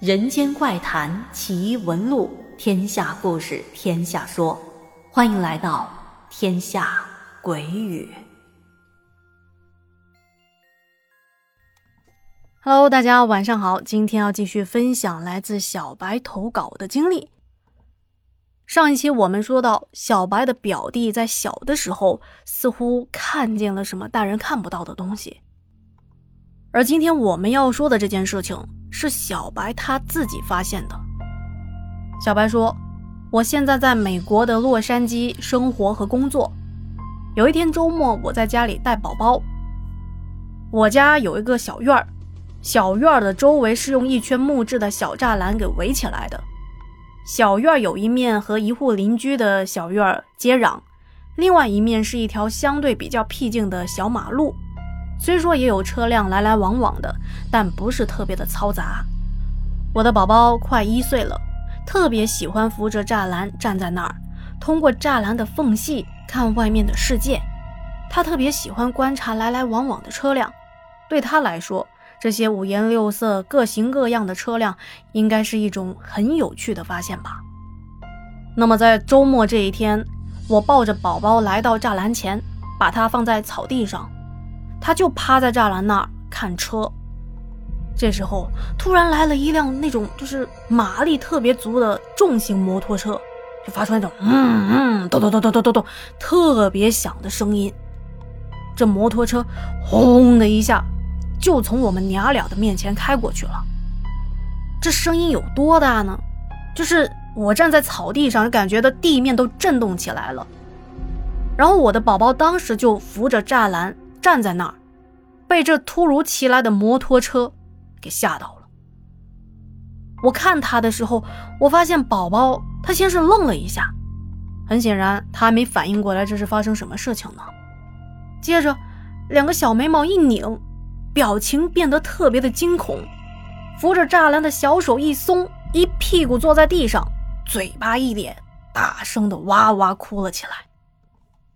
人间怪谈奇闻录，天下故事天下说，欢迎来到天下鬼语。Hello，大家晚上好，今天要继续分享来自小白投稿的经历。上一期我们说到，小白的表弟在小的时候似乎看见了什么大人看不到的东西。而今天我们要说的这件事情是小白他自己发现的。小白说：“我现在在美国的洛杉矶生活和工作。有一天周末，我在家里带宝宝。我家有一个小院儿，小院儿的周围是用一圈木质的小栅栏给围起来的。小院儿有一面和一户邻居的小院儿接壤，另外一面是一条相对比较僻静的小马路。”虽说也有车辆来来往往的，但不是特别的嘈杂。我的宝宝快一岁了，特别喜欢扶着栅栏站在那儿，通过栅栏的缝隙看外面的世界。他特别喜欢观察来来往往的车辆，对他来说，这些五颜六色、各型各样的车辆应该是一种很有趣的发现吧。那么在周末这一天，我抱着宝宝来到栅栏前，把它放在草地上。他就趴在栅栏那儿看车，这时候突然来了一辆那种就是马力特别足的重型摩托车，就发出那种嗯嗯咚咚咚咚咚咚咚特别响的声音。这摩托车轰的一下就从我们娘俩的面前开过去了。这声音有多大呢？就是我站在草地上，感觉的地面都震动起来了。然后我的宝宝当时就扶着栅栏。站在那儿，被这突如其来的摩托车给吓到了。我看他的时候，我发现宝宝他先是愣了一下，很显然他还没反应过来这是发生什么事情呢。接着，两个小眉毛一拧，表情变得特别的惊恐，扶着栅栏的小手一松，一屁股坐在地上，嘴巴一咧，大声的哇哇哭了起来。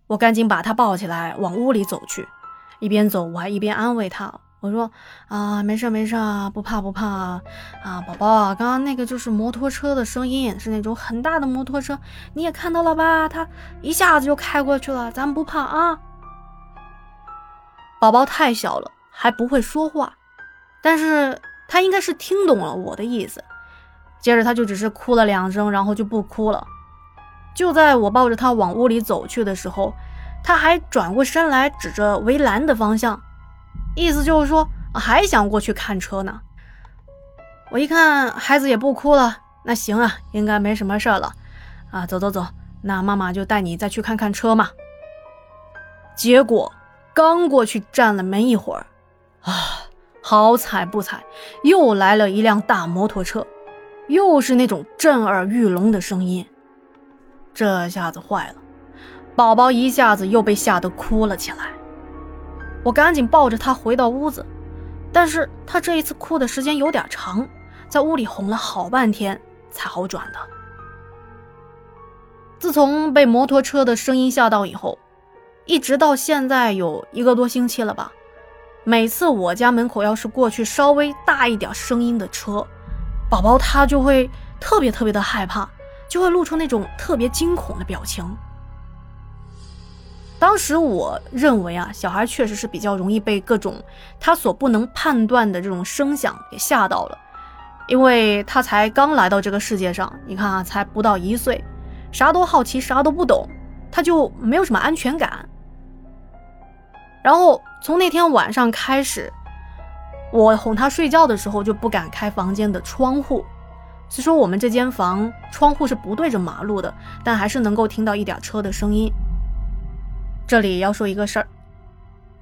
我赶紧把他抱起来，往屋里走去。一边走，我还一边安慰他。我说：“啊，没事没事啊，不怕不怕啊，啊，宝宝啊，刚刚那个就是摩托车的声音，是那种很大的摩托车，你也看到了吧？他一下子就开过去了，咱们不怕啊。”宝宝太小了，还不会说话，但是他应该是听懂了我的意思。接着他就只是哭了两声，然后就不哭了。就在我抱着他往屋里走去的时候。他还转过身来，指着围栏的方向，意思就是说还想过去看车呢。我一看孩子也不哭了，那行啊，应该没什么事了啊。走走走，那妈妈就带你再去看看车嘛。结果刚过去站了没一会儿，啊，好彩不彩，又来了一辆大摩托车，又是那种震耳欲聋的声音。这下子坏了。宝宝一下子又被吓得哭了起来，我赶紧抱着他回到屋子，但是他这一次哭的时间有点长，在屋里哄了好半天才好转的。自从被摩托车的声音吓到以后，一直到现在有一个多星期了吧，每次我家门口要是过去稍微大一点声音的车，宝宝他就会特别特别的害怕，就会露出那种特别惊恐的表情。当时我认为啊，小孩确实是比较容易被各种他所不能判断的这种声响给吓到了，因为他才刚来到这个世界上，你看啊，才不到一岁，啥都好奇，啥都不懂，他就没有什么安全感。然后从那天晚上开始，我哄他睡觉的时候就不敢开房间的窗户，虽说我们这间房窗户是不对着马路的，但还是能够听到一点车的声音。这里要说一个事儿，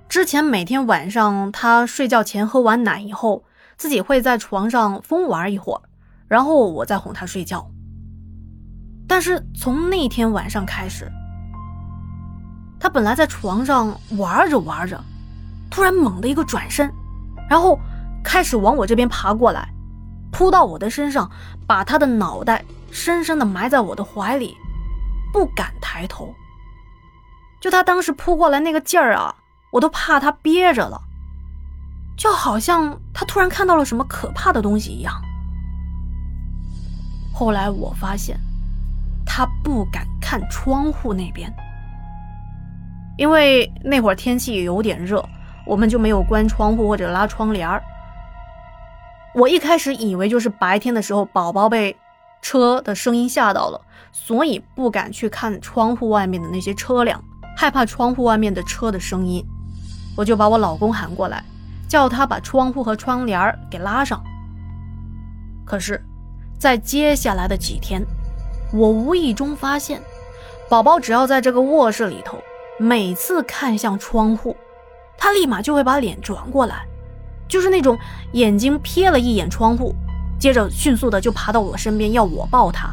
之前每天晚上他睡觉前喝完奶以后，自己会在床上疯玩一会儿，然后我再哄他睡觉。但是从那天晚上开始，他本来在床上玩着玩着，突然猛地一个转身，然后开始往我这边爬过来，扑到我的身上，把他的脑袋深深的埋在我的怀里，不敢抬头。就他当时扑过来那个劲儿啊，我都怕他憋着了，就好像他突然看到了什么可怕的东西一样。后来我发现，他不敢看窗户那边，因为那会儿天气有点热，我们就没有关窗户或者拉窗帘儿。我一开始以为就是白天的时候宝宝被车的声音吓到了，所以不敢去看窗户外面的那些车辆，害怕窗户外面的车的声音。我就把我老公喊过来，叫他把窗户和窗帘给拉上。可是，在接下来的几天，我无意中发现，宝宝只要在这个卧室里头，每次看向窗户，他立马就会把脸转过来。就是那种眼睛瞥了一眼窗户，接着迅速的就爬到我身边要我抱他。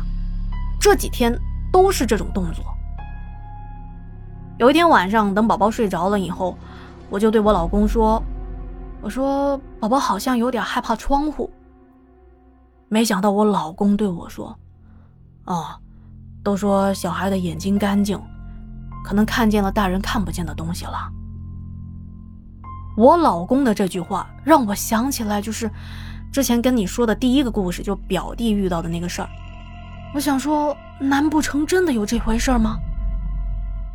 这几天都是这种动作。有一天晚上，等宝宝睡着了以后，我就对我老公说：“我说宝宝好像有点害怕窗户。”没想到我老公对我说：“哦，都说小孩的眼睛干净，可能看见了大人看不见的东西了。”我老公的这句话让我想起来，就是之前跟你说的第一个故事，就表弟遇到的那个事儿。我想说，难不成真的有这回事吗？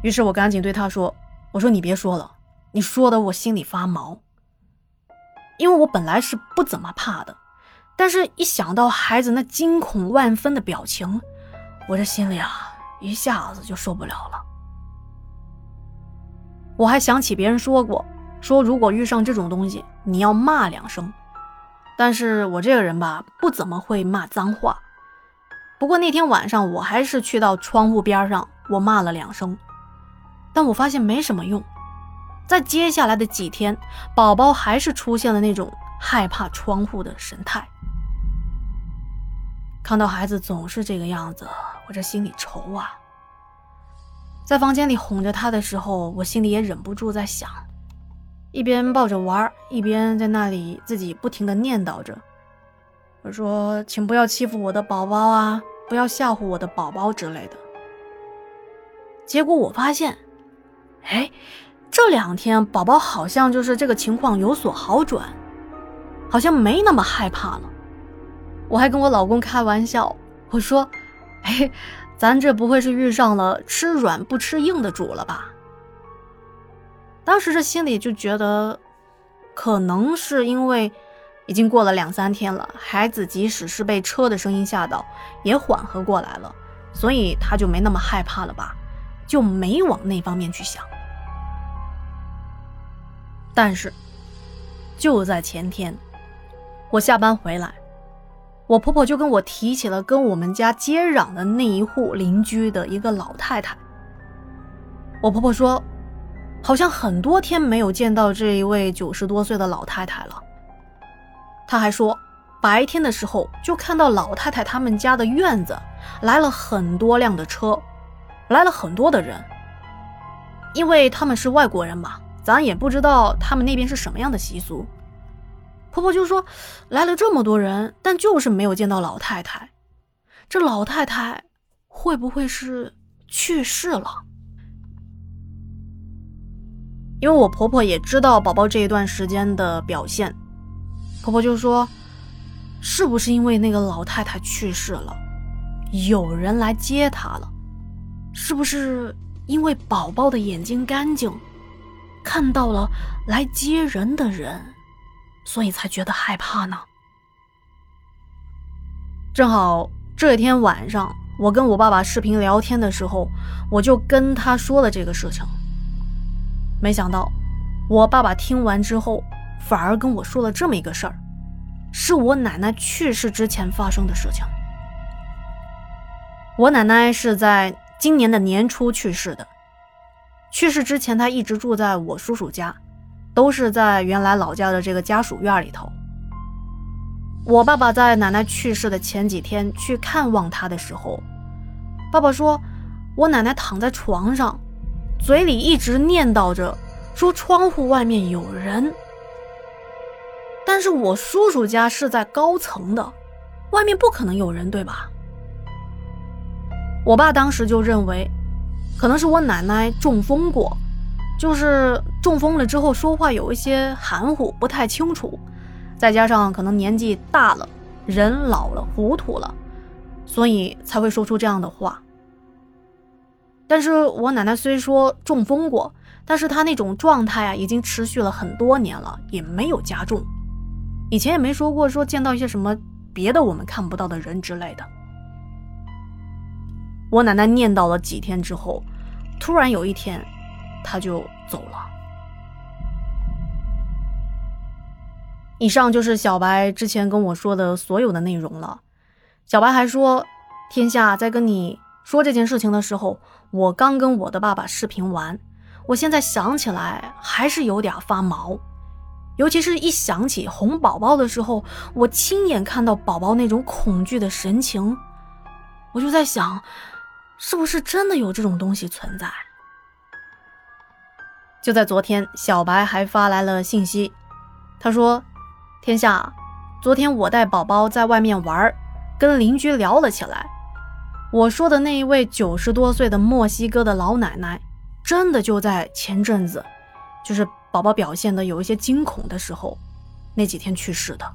于是我赶紧对他说：“我说你别说了，你说的我心里发毛。因为我本来是不怎么怕的，但是一想到孩子那惊恐万分的表情，我这心里啊一下子就受不了了。我还想起别人说过。”说如果遇上这种东西，你要骂两声。但是我这个人吧，不怎么会骂脏话。不过那天晚上，我还是去到窗户边上，我骂了两声。但我发现没什么用。在接下来的几天，宝宝还是出现了那种害怕窗户的神态。看到孩子总是这个样子，我这心里愁啊。在房间里哄着他的时候，我心里也忍不住在想。一边抱着玩，一边在那里自己不停的念叨着：“我说，请不要欺负我的宝宝啊，不要吓唬我的宝宝之类的。”结果我发现，哎，这两天宝宝好像就是这个情况有所好转，好像没那么害怕了。我还跟我老公开玩笑，我说：“哎，咱这不会是遇上了吃软不吃硬的主了吧？”当时这心里就觉得，可能是因为已经过了两三天了，孩子即使是被车的声音吓到，也缓和过来了，所以他就没那么害怕了吧，就没往那方面去想。但是就在前天，我下班回来，我婆婆就跟我提起了跟我们家接壤的那一户邻居的一个老太太。我婆婆说。好像很多天没有见到这一位九十多岁的老太太了。他还说，白天的时候就看到老太太他们家的院子来了很多辆的车，来了很多的人。因为他们是外国人嘛，咱也不知道他们那边是什么样的习俗。婆婆就说，来了这么多人，但就是没有见到老太太。这老太太会不会是去世了？因为我婆婆也知道宝宝这一段时间的表现，婆婆就说：“是不是因为那个老太太去世了，有人来接她了？是不是因为宝宝的眼睛干净，看到了来接人的人，所以才觉得害怕呢？”正好这天晚上，我跟我爸爸视频聊天的时候，我就跟他说了这个事情。没想到，我爸爸听完之后，反而跟我说了这么一个事儿，是我奶奶去世之前发生的事情。我奶奶是在今年的年初去世的，去世之前他一直住在我叔叔家，都是在原来老家的这个家属院里头。我爸爸在奶奶去世的前几天去看望她的时候，爸爸说，我奶奶躺在床上。嘴里一直念叨着，说窗户外面有人。但是我叔叔家是在高层的，外面不可能有人，对吧？我爸当时就认为，可能是我奶奶中风过，就是中风了之后说话有一些含糊，不太清楚，再加上可能年纪大了，人老了，糊涂了，所以才会说出这样的话。但是我奶奶虽说中风过，但是她那种状态啊，已经持续了很多年了，也没有加重。以前也没说过说见到一些什么别的我们看不到的人之类的。我奶奶念叨了几天之后，突然有一天，她就走了。以上就是小白之前跟我说的所有的内容了。小白还说，天下在跟你说这件事情的时候。我刚跟我的爸爸视频完，我现在想起来还是有点发毛，尤其是一想起哄宝宝的时候，我亲眼看到宝宝那种恐惧的神情，我就在想，是不是真的有这种东西存在？就在昨天，小白还发来了信息，他说：“天下，昨天我带宝宝在外面玩，跟邻居聊了起来。”我说的那一位九十多岁的墨西哥的老奶奶，真的就在前阵子，就是宝宝表现的有一些惊恐的时候，那几天去世的。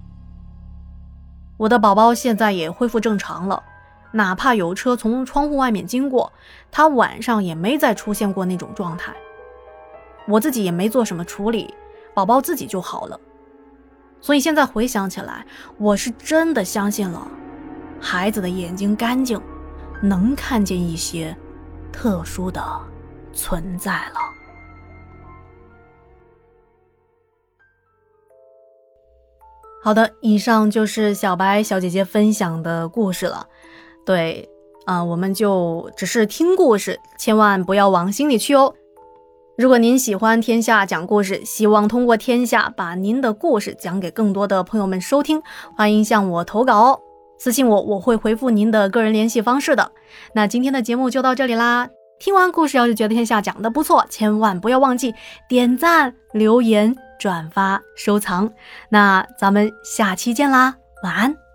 我的宝宝现在也恢复正常了，哪怕有车从窗户外面经过，他晚上也没再出现过那种状态。我自己也没做什么处理，宝宝自己就好了。所以现在回想起来，我是真的相信了，孩子的眼睛干净。能看见一些特殊的存在了。好的，以上就是小白小姐姐分享的故事了。对，啊，我们就只是听故事，千万不要往心里去哦。如果您喜欢天下讲故事，希望通过天下把您的故事讲给更多的朋友们收听，欢迎向我投稿哦。私信我，我会回复您的个人联系方式的。那今天的节目就到这里啦。听完故事，要是觉得天下讲的不错，千万不要忘记点赞、留言、转发、收藏。那咱们下期见啦，晚安。